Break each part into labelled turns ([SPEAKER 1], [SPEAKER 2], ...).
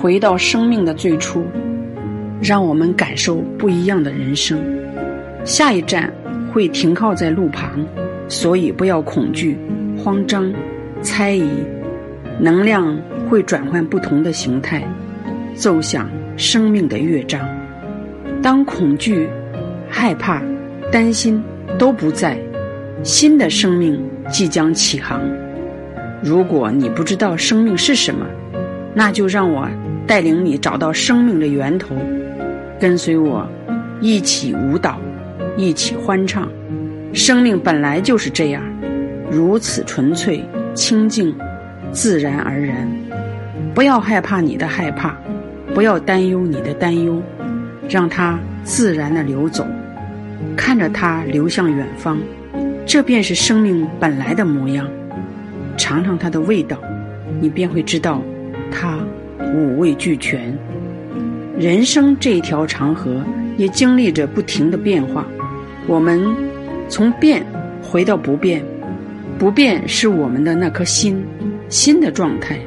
[SPEAKER 1] 回到生命的最初，让我们感受不一样的人生。下一站会停靠在路旁，所以不要恐惧、慌张、猜疑。能量会转换不同的形态，奏响生命的乐章。当恐惧、害怕、担心都不在，新的生命即将起航。如果你不知道生命是什么，那就让我带领你找到生命的源头，跟随我一起舞蹈，一起欢唱。生命本来就是这样，如此纯粹、清净、自然而然。不要害怕你的害怕，不要担忧你的担忧，让它自然的流走，看着它流向远方，这便是生命本来的模样。尝尝它的味道，你便会知道，它五味俱全。人生这一条长河也经历着不停的变化，我们从变回到不变，不变是我们的那颗心，心的状态。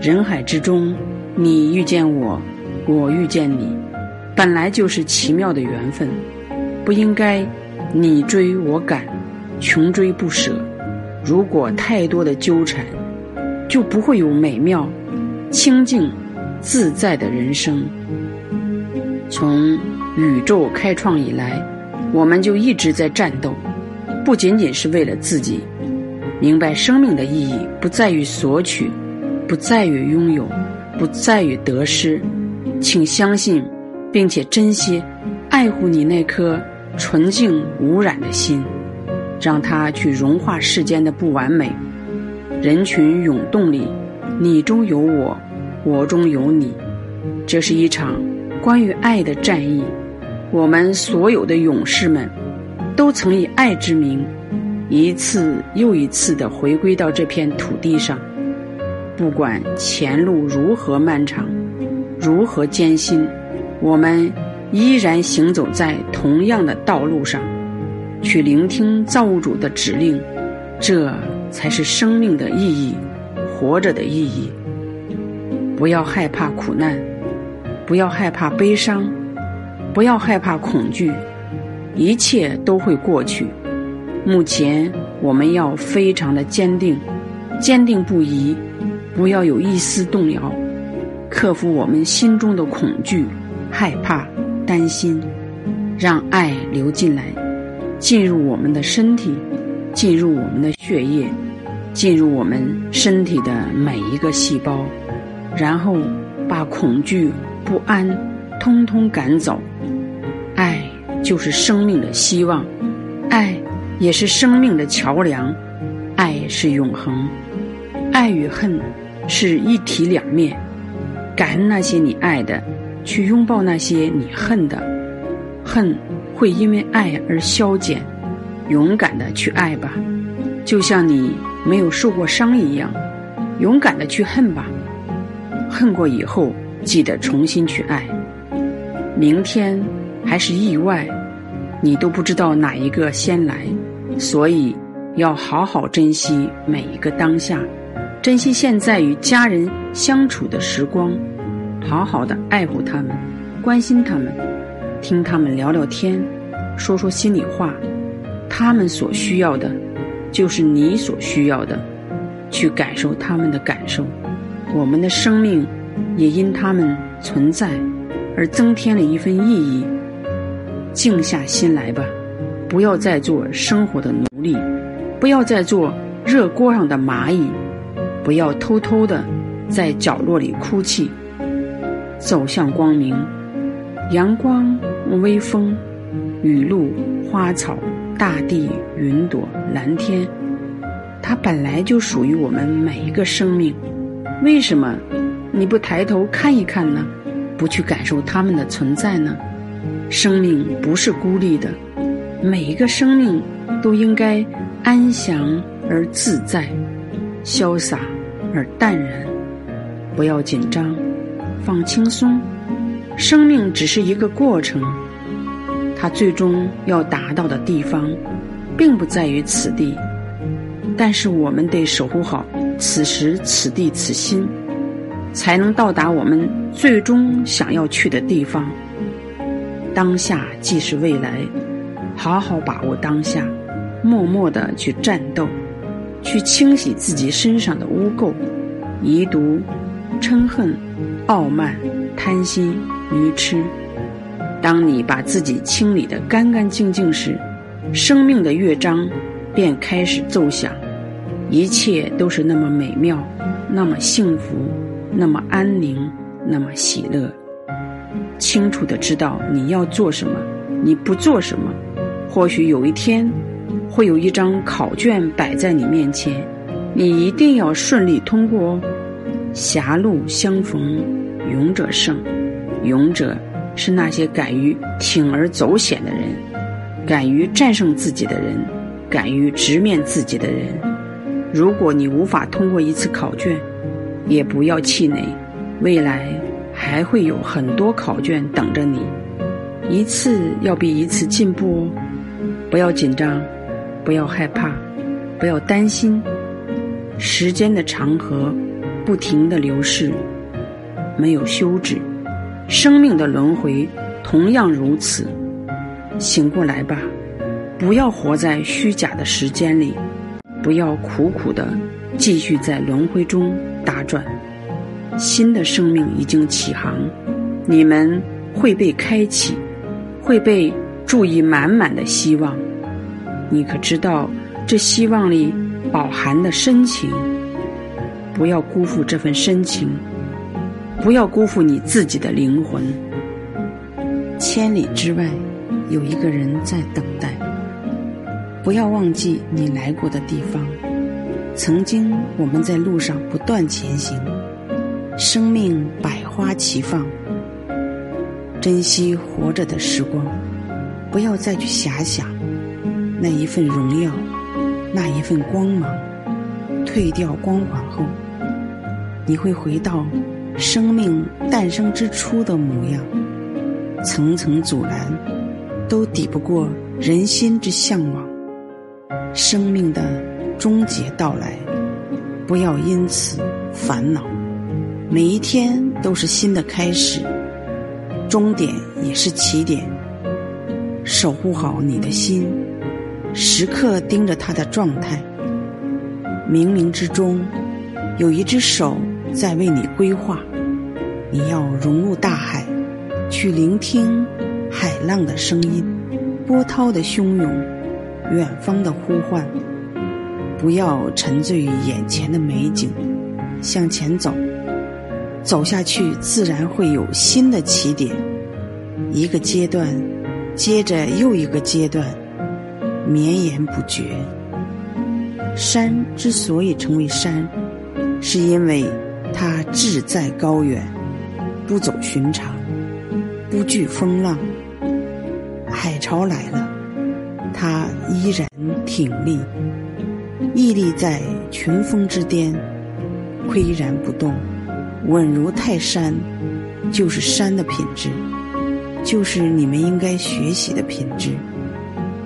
[SPEAKER 1] 人海之中，你遇见我，我遇见你，本来就是奇妙的缘分，不应该你追我赶，穷追不舍。如果太多的纠缠，就不会有美妙、清净、自在的人生。从宇宙开创以来，我们就一直在战斗，不仅仅是为了自己。明白生命的意义，不在于索取，不在于拥有，不在于得失。请相信，并且珍惜、爱护你那颗纯净无染的心。让它去融化世间的不完美，人群涌动里，你中有我，我中有你，这是一场关于爱的战役。我们所有的勇士们，都曾以爱之名，一次又一次地回归到这片土地上。不管前路如何漫长，如何艰辛，我们依然行走在同样的道路上。去聆听造物主的指令，这才是生命的意义，活着的意义。不要害怕苦难，不要害怕悲伤，不要害怕恐惧，一切都会过去。目前我们要非常的坚定，坚定不移，不要有一丝动摇，克服我们心中的恐惧、害怕、担心，让爱流进来。进入我们的身体，进入我们的血液，进入我们身体的每一个细胞，然后把恐惧、不安通通赶走。爱就是生命的希望，爱也是生命的桥梁，爱是永恒。爱与恨是一体两面，感恩那些你爱的，去拥抱那些你恨的，恨。会因为爱而消减，勇敢的去爱吧，就像你没有受过伤一样，勇敢的去恨吧，恨过以后记得重新去爱。明天还是意外，你都不知道哪一个先来，所以要好好珍惜每一个当下，珍惜现在与家人相处的时光，好好的爱护他们，关心他们。听他们聊聊天，说说心里话，他们所需要的，就是你所需要的，去感受他们的感受。我们的生命也因他们存在而增添了一份意义。静下心来吧，不要再做生活的奴隶，不要再做热锅上的蚂蚁，不要偷偷的在角落里哭泣，走向光明，阳光。微风、雨露、花草、大地、云朵、蓝天，它本来就属于我们每一个生命。为什么你不抬头看一看呢？不去感受它们的存在呢？生命不是孤立的，每一个生命都应该安详而自在，潇洒而淡然。不要紧张，放轻松。生命只是一个过程。它最终要达到的地方，并不在于此地，但是我们得守护好此时此地此心。才能到达我们最终想要去的地方。当下即是未来，好好把握当下，默默的去战斗，去清洗自己身上的污垢、遗毒、嗔恨、傲慢、贪心、愚痴。当你把自己清理得干干净净时，生命的乐章便开始奏响，一切都是那么美妙，那么幸福。那么安宁，那么喜乐，清楚的知道你要做什么，你不做什么。或许有一天，会有一张考卷摆在你面前，你一定要顺利通过哦。狭路相逢勇者胜，勇者是那些敢于铤而走险的人，敢于战胜自己的人，敢于直面自己的人。如果你无法通过一次考卷，也不要气馁，未来还会有很多考卷等着你，一次要比一次进步哦。不要紧张，不要害怕，不要担心。时间的长河不停的流逝，没有休止。生命的轮回同样如此。醒过来吧，不要活在虚假的时间里，不要苦苦的继续在轮回中。打转，新的生命已经起航，你们会被开启，会被注意满满的希望。你可知道这希望里饱含的深情？不要辜负这份深情，不要辜负你自己的灵魂。千里之外有一个人在等待，不要忘记你来过的地方。曾经我们在路上不断前行，生命百花齐放，珍惜活着的时光，不要再去遐想那一份荣耀，那一份光芒。褪掉光环后，你会回到生命诞生之初的模样。层层阻拦都抵不过人心之向往，生命的。终结到来，不要因此烦恼。每一天都是新的开始，终点也是起点。守护好你的心，时刻盯着它的状态。冥冥之中，有一只手在为你规划。你要融入大海，去聆听海浪的声音，波涛的汹涌，远方的呼唤。不要沉醉于眼前的美景，向前走，走下去自然会有新的起点。一个阶段接着又一个阶段，绵延不绝。山之所以成为山，是因为他志在高远，不走寻常，不惧风浪。海潮来了，他依然挺立。屹立在群峰之巅，岿然不动，稳如泰山，就是山的品质，就是你们应该学习的品质。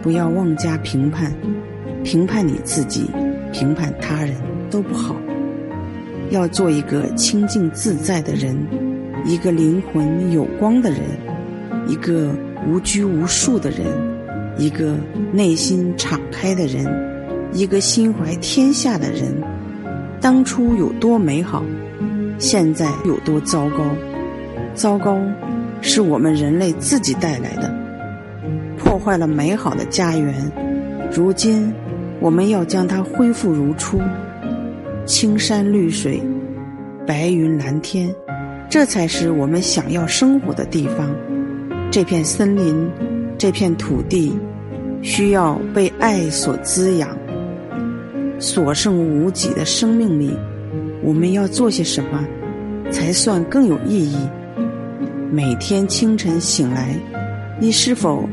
[SPEAKER 1] 不要妄加评判，评判你自己，评判他人都不好。要做一个清净自在的人，一个灵魂有光的人，一个无拘无束的人，一个内心敞开的人。一个心怀天下的人，当初有多美好，现在有多糟糕？糟糕，是我们人类自己带来的，破坏了美好的家园。如今，我们要将它恢复如初，青山绿水，白云蓝天，这才是我们想要生活的地方。这片森林，这片土地，需要被爱所滋养。所剩无几的生命里，我们要做些什么，才算更有意义？每天清晨醒来，你是否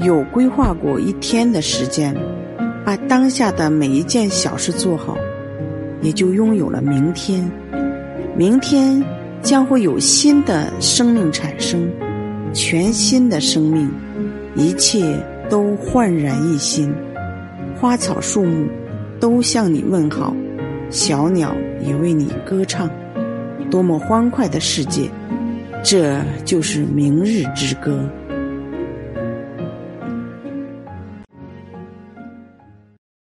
[SPEAKER 1] 有规划过一天的时间，把当下的每一件小事做好，也就拥有了明天。明天将会有新的生命产生，全新的生命，一切都焕然一新，花草树木。都向你问好，小鸟也为你歌唱。
[SPEAKER 2] 多么欢快的世界！这就是明日之歌。